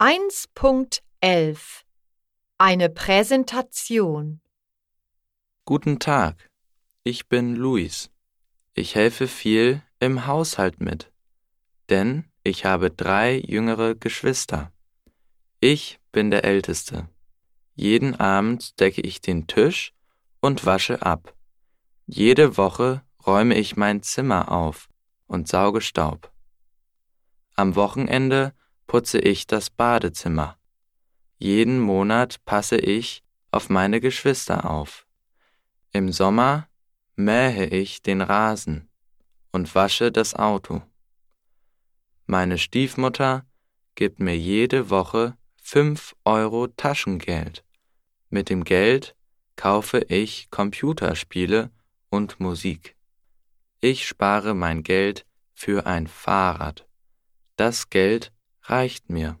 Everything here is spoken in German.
1.11 Eine Präsentation Guten Tag, ich bin Luis. Ich helfe viel im Haushalt mit, denn ich habe drei jüngere Geschwister. Ich bin der Älteste. Jeden Abend decke ich den Tisch und wasche ab. Jede Woche räume ich mein Zimmer auf und sauge Staub. Am Wochenende putze ich das Badezimmer. Jeden Monat passe ich auf meine Geschwister auf. Im Sommer mähe ich den Rasen und wasche das Auto. Meine Stiefmutter gibt mir jede Woche fünf Euro Taschengeld. Mit dem Geld kaufe ich Computerspiele und Musik. Ich spare mein Geld für ein Fahrrad. Das Geld reicht mir.